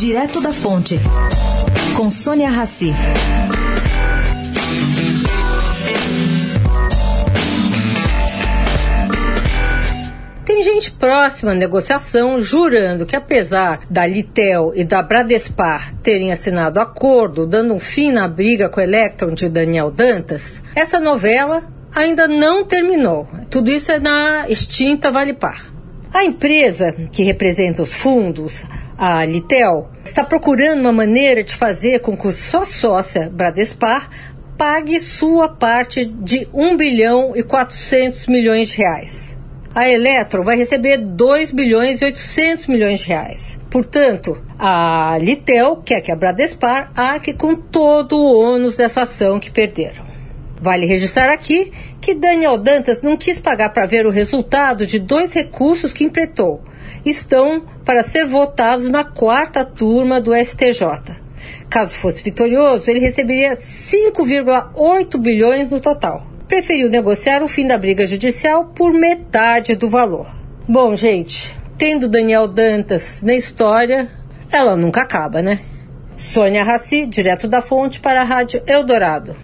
Direto da Fonte, com Sônia Rassi. Tem gente próxima à negociação jurando que, apesar da Litel e da Bradespar terem assinado acordo dando um fim na briga com o Electron de Daniel Dantas, essa novela ainda não terminou. Tudo isso é na extinta Valipar. A empresa que representa os fundos, a Litel, está procurando uma maneira de fazer com que sua sócia Bradespar pague sua parte de 1 bilhão e 400 milhões de reais. A Eletro vai receber 2 bilhões e 800 milhões de reais. Portanto, a Litel quer que a Bradespar arque com todo o ônus dessa ação que perderam. Vale registrar aqui que Daniel Dantas não quis pagar para ver o resultado de dois recursos que empretou. Estão para ser votados na quarta turma do STJ. Caso fosse vitorioso, ele receberia 5,8 bilhões no total. Preferiu negociar o fim da briga judicial por metade do valor. Bom, gente, tendo Daniel Dantas na história, ela nunca acaba, né? Sônia Raci, direto da fonte para a Rádio Eldorado.